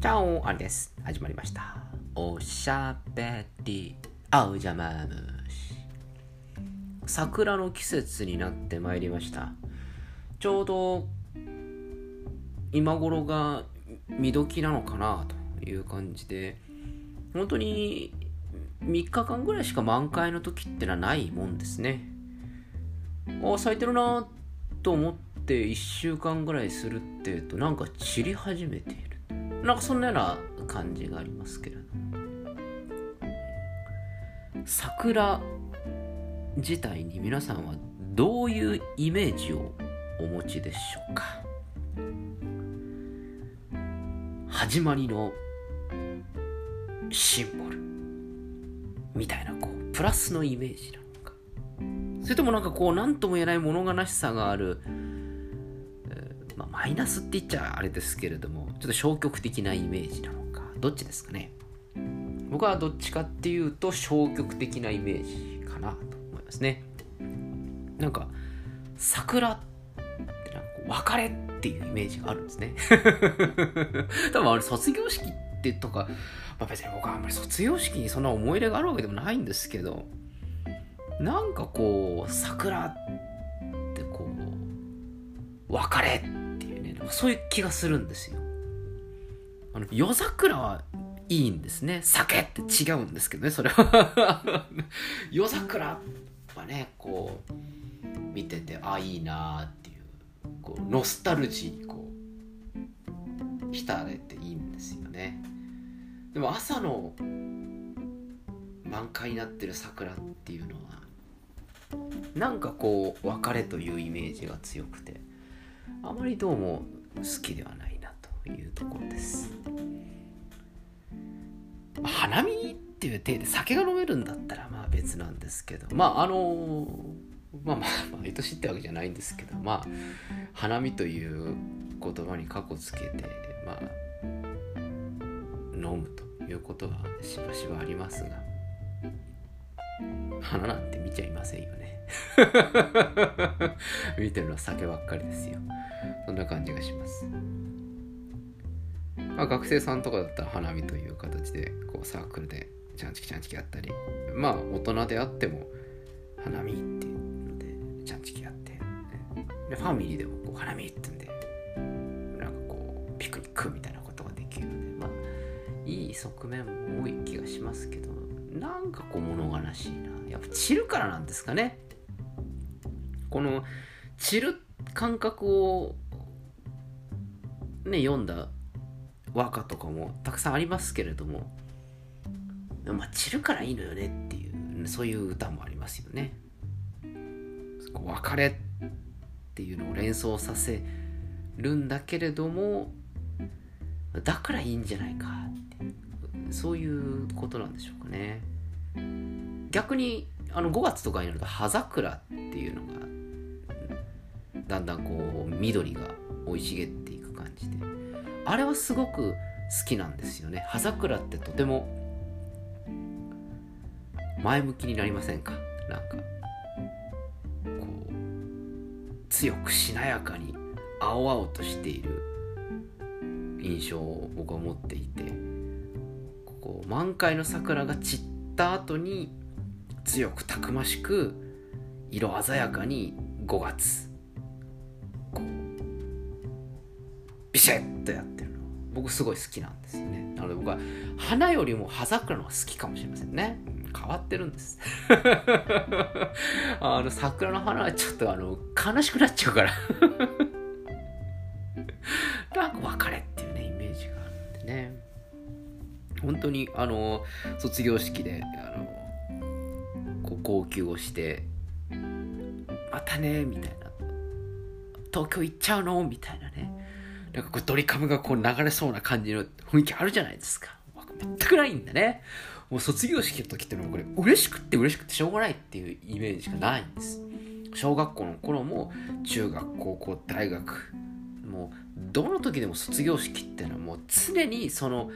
チャオあれです。始まりました。おしゃべり、あうじゃまむし。桜の季節になってまいりました。ちょうど、今頃が見時なのかなという感じで、本当に3日間ぐらいしか満開の時ってのはないもんですね。あ、咲いてるなと思って1週間ぐらいするっていうと、なんか散り始めている。なんかそんなような感じがありますけれど桜自体に皆さんはどういうイメージをお持ちでしょうか。始まりのシンボルみたいなこうプラスのイメージなのか。それともなんかこう何とも言えない物悲しさがあるまあ、マイナスって言っちゃあれですけれども、ちょっと消極的なイメージなのか、どっちですかね。僕はどっちかっていうと消極的なイメージかなと思いますね。なんか、桜ってなんか別れっていうイメージがあるんですね。多分あれ卒業式ってとか、まあ、別に僕はあんまり卒業式にそんな思い入れがあるわけでもないんですけど、なんかこう、桜ってこう、別れそういう気がするんですよ。あの夜桜はいいんですね。酒って違うんですけどね、それは。夜桜はね、こう、見てて、あ、いいなっていう、こう、ノスタルジーにこう、浸れていいんですよね。でも朝の満開になってる桜っていうのは、なんかこう、別れというイメージが強くて、あまりどうも好きではないなというところです。花見っていう体で酒が飲めるんだったらまあ別なんですけどまああのまあまあ毎年ってわけじゃないんですけどまあ花見という言葉に過去つけてまあ飲むということはしばしばありますが花なんて見ちゃいませんよね 見てるのは酒ばっかりですよそんな感じがします。まあ、学生さんとかだったら花見という形でこうサークルでちゃんちきちゃんちきやったりまあ大人であっても花見っていうのでちゃんちきやってでファミリーでもこう花見ってんでなんかこうピクニックみたいなことができるのでまあいい側面も多い気がしますけどなんかこう物悲しいなやっぱ散るからなんですかねこの散る感覚をね読んだ和歌とかもたくさんありますけれどもまあ散るからいいのよねっていうそういう歌もありますよね。別れっていうのを連想させるんだけれどもだからいいんじゃないかってそういうことなんでしょうかね。逆にあの5月とかになると葉桜っていうのがだんだんこう緑が生い茂っていくじであれはすごく好きなんですよね。葉桜ってとても前向きになりませんか？なんかこう強くしなやかに青々としている印象を僕は持っていてこう満開の桜が散った後に強くたくましく色鮮やかに5月ビシッとやってるの。僕すごい好きなんですよね。なので僕は花よりも葉桜の方が好きかもしれませんね。変わってるんです。あの桜の花はちょっとあの悲しくなっちゃうから。なんか別れっていうねイメージがあるんでね。本当にあの卒業式であのこう号泣をしてまたねみたいな東京行っちゃうの？みたいなね。なんかこうドリカムがこう流れそうな感じの雰囲気あるじゃないですか。全くないんだね。もう卒業式の時ってのはこれ嬉しくって嬉しくてしょうがないっていうイメージしかないんです。小学校の頃も中学高校大学もうどの時でも卒業式ってのはもう常にその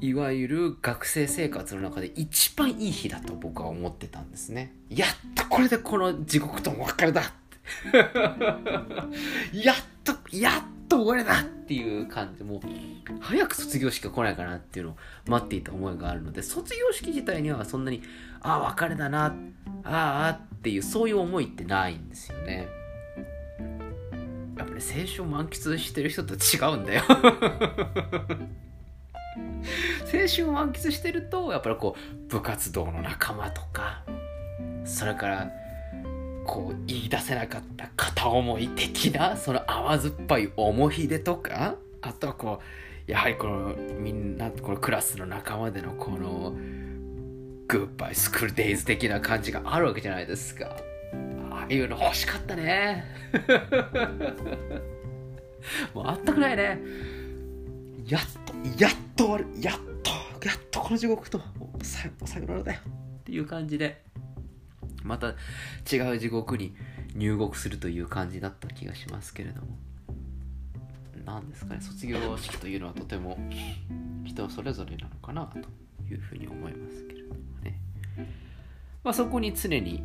いわゆる学生生活の中で一番いい日だと僕は思ってたんですね。やっとこれでこの地獄ともお別れだ やっとやっと終わりだっていう感じもう早く卒業式が来ないかなっていうのを待っていた思いがあるので卒業式自体にはそんなにああ別れだなああっていうそういう思いってないんですよねやっぱり青春満喫してる人と違うんだよ青春を満喫してるとやっぱりこう部活動の仲間とかそれからこう言い出せなかった片思い的なその甘酸っぱい思い出とかあとはこうやはりこのみんなこのクラスの仲間でのこのグッバイスクールデイズ的な感じがあるわけじゃないですか。ああいうの欲しかったね。もうあったくないね。やっとやっと終わる。やっとやっとこの地獄とささよならだよ。っていう感じで。また違う地獄に入国するという感じだった気がしますけれども。何ですかね。卒業式というのはとても人それぞれなのかなというふうに思いますけれどもね、まあ、そこに常に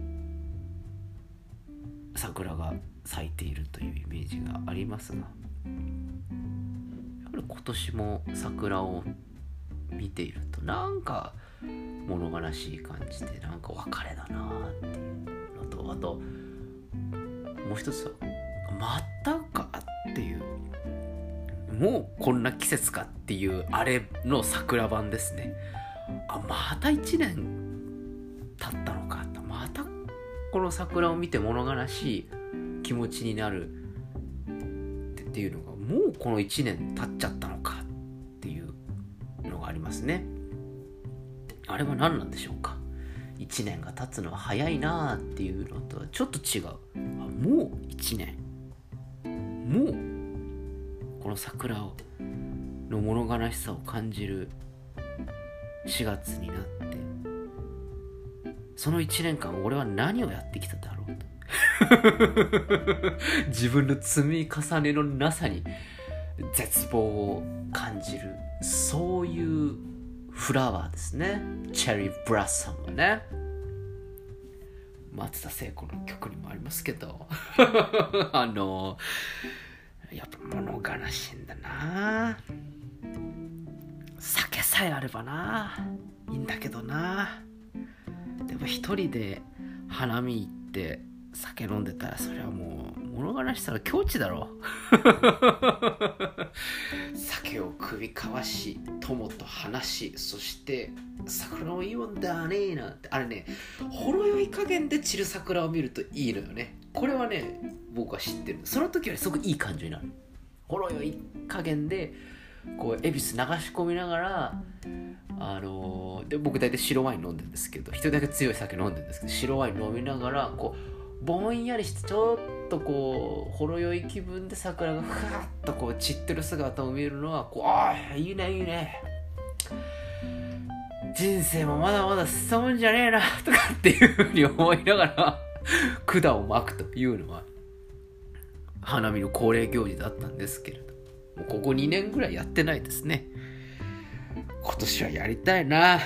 桜が咲いているというイメージがありますがやっぱり今年も桜を見ているとなんか物悲しい感じでなんか別れだなっていうのとあともう一つはまたかっていうもうこんな季節かっていうあれの桜版ですね。あまた1年経ったのか。またこの桜を見て物悲しい気持ちになるっていうのがもうこの1年経っちゃったのかっていうのがありますね。あれは何なんでしょうか？1年が経つのは早いなっていうのとはちょっと違う。あもう1年。もうこの桜の物悲しさを感じる4月になって。その1年間俺は何をやってきただろうと。自分の積み重ねのなさに絶望を感じる。そういうフラワーですね。チェリーブラッサムね。松田聖子の曲にもありますけど。あのやっぱ物悲しいんだな。酒さえあればな。いいんだけどな。でも一人で花見行って酒飲んでたらそれはもう物悲しさの境地だろ。酒を首かわし友と話しそして桜もいいもんだねなんて。あれねほろ酔い加減で散る桜を見るといいのよね。これはね僕は知ってる。その時はすごくいい感情になる。ほろ酔い加減でこう恵比寿流し込みながらあのー、で僕大体白ワイン飲んでるんですけど一人だけ強い酒飲んでるんですけど白ワイン飲みながらこうぼんやりしてちょっとこうほろ酔い気分で桜がふわっとこう散ってる姿を見るのはこうああいいねいいね。人生もまだまだ進むんじゃねえなとかっていうふうに思いながら 管を巻くというのは花見の恒例行事だったんですけれどもここ2年ぐらいやってないですね。今年はやりたいな。っ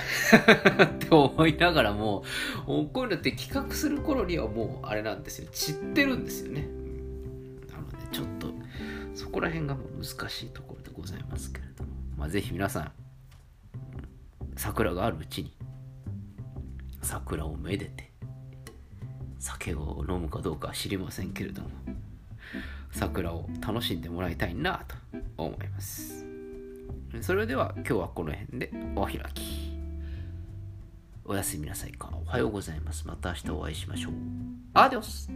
て思いながらもこういうのって企画する頃にはもうあれなんですよ。散ってるんですよね。なのでちょっとそこら辺が難しいところでございますけれども。まあぜひ皆さん桜があるうちに桜をめでて酒を飲むかどうかは知りませんけれども桜を楽しんでもらいたいなと思います。それでは今日はこの辺でお開き。おやすみなさいか。おはようございます。また明日お会いしましょう。アディオス